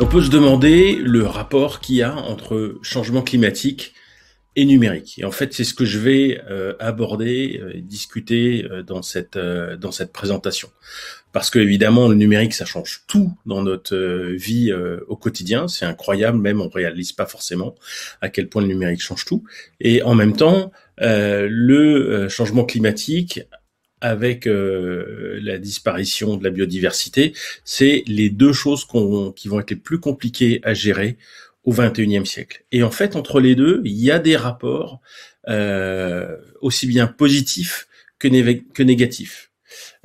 On peut se demander le rapport qu'il y a entre changement climatique et numérique. Et en fait, c'est ce que je vais euh, aborder, euh, discuter euh, dans cette dans cette présentation. Parce que évidemment, le numérique, ça change tout dans notre vie au quotidien. C'est incroyable, même on réalise pas forcément à quel point le numérique change tout. Et en même temps, le changement climatique avec euh, la disparition de la biodiversité, c'est les deux choses qui vont être les plus compliquées à gérer au XXIe siècle. Et en fait, entre les deux, il y a des rapports euh, aussi bien positifs que, que négatifs.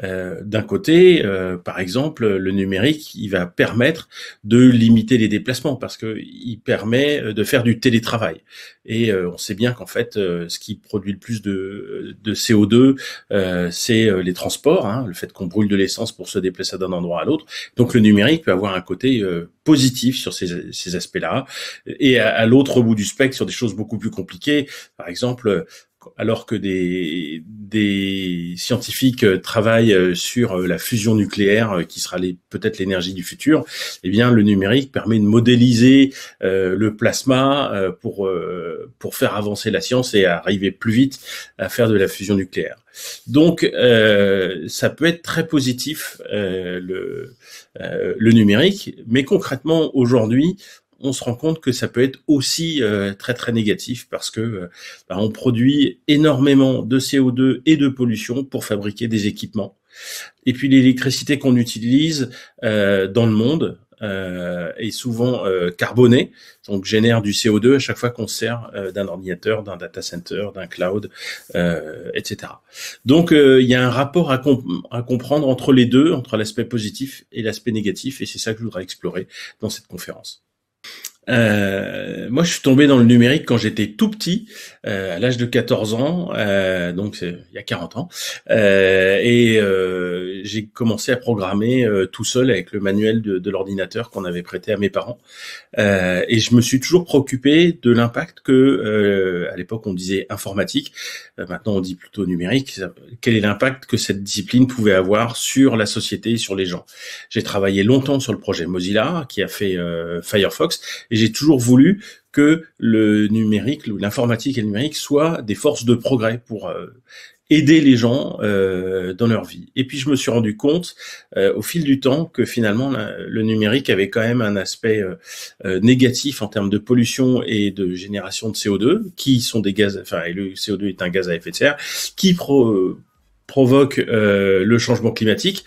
Euh, d'un côté, euh, par exemple, le numérique, il va permettre de limiter les déplacements parce que il permet euh, de faire du télétravail. Et on sait bien qu'en fait, ce qui produit le plus de, de CO2, c'est les transports, hein, le fait qu'on brûle de l'essence pour se déplacer d'un endroit à l'autre. Donc le numérique peut avoir un côté positif sur ces, ces aspects-là. Et à l'autre bout du spectre, sur des choses beaucoup plus compliquées, par exemple, alors que des, des scientifiques euh, travaillent euh, sur euh, la fusion nucléaire, qui sera peut-être l'énergie du futur, eh bien le numérique permet de modéliser le plasma pour pour faire avancer la science et arriver plus vite à faire de la fusion nucléaire. Donc ça peut être très positif le le numérique, mais concrètement aujourd'hui on se rend compte que ça peut être aussi euh, très très négatif parce que euh, bah, on produit énormément de CO2 et de pollution pour fabriquer des équipements. Et puis l'électricité qu'on utilise euh, dans le monde est souvent carbonée, donc génère du CO2 à chaque fois qu'on sert d'un ordinateur, d'un data center, d'un cloud, etc. Donc il y a un rapport à, à comprendre entre les deux, entre l'aspect positif et l'aspect négatif, et c'est ça que je voudrais explorer dans cette conférence. Euh, moi, je suis tombé dans le numérique quand j'étais tout petit, euh, à l'âge de 14 ans, euh, donc il y a 40 ans, euh, et euh, j'ai commencé à programmer tout seul avec le manuel de, de l'ordinateur qu'on avait prêté à mes parents. et je me suis toujours préoccupé de l'impact que, à l'époque, on disait informatique, maintenant on dit plutôt numérique. Quel est l'impact que cette discipline pouvait avoir sur la société, sur les gens? J'ai travaillé longtemps sur le projet Mozilla, qui a fait Firefox, et j'ai toujours voulu que le numérique, l'informatique et le numérique soient des forces de progrès pour euh, aider les gens euh, dans leur vie. Et puis je me suis rendu compte euh, au fil du temps que finalement le numérique avait quand même un aspect négatif en termes de pollution et de génération de CO2, qui sont des gaz, enfin et le CO2 est un gaz à effet de serre, qui provoque le changement climatique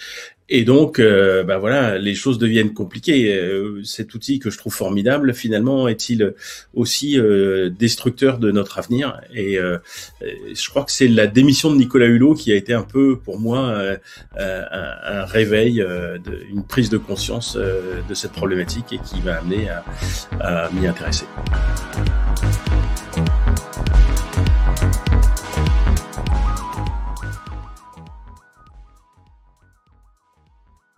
et donc, euh, bah voilà, les choses deviennent compliquées. Euh, cet outil que je trouve formidable, finalement, est-il aussi euh, destructeur de notre avenir? Et je crois que c'est la démission de Nicolas Hulot qui a été un peu, pour moi, un, réveil, une prise de conscience de cette problématique et qui m'a amené à, à m'y intéresser.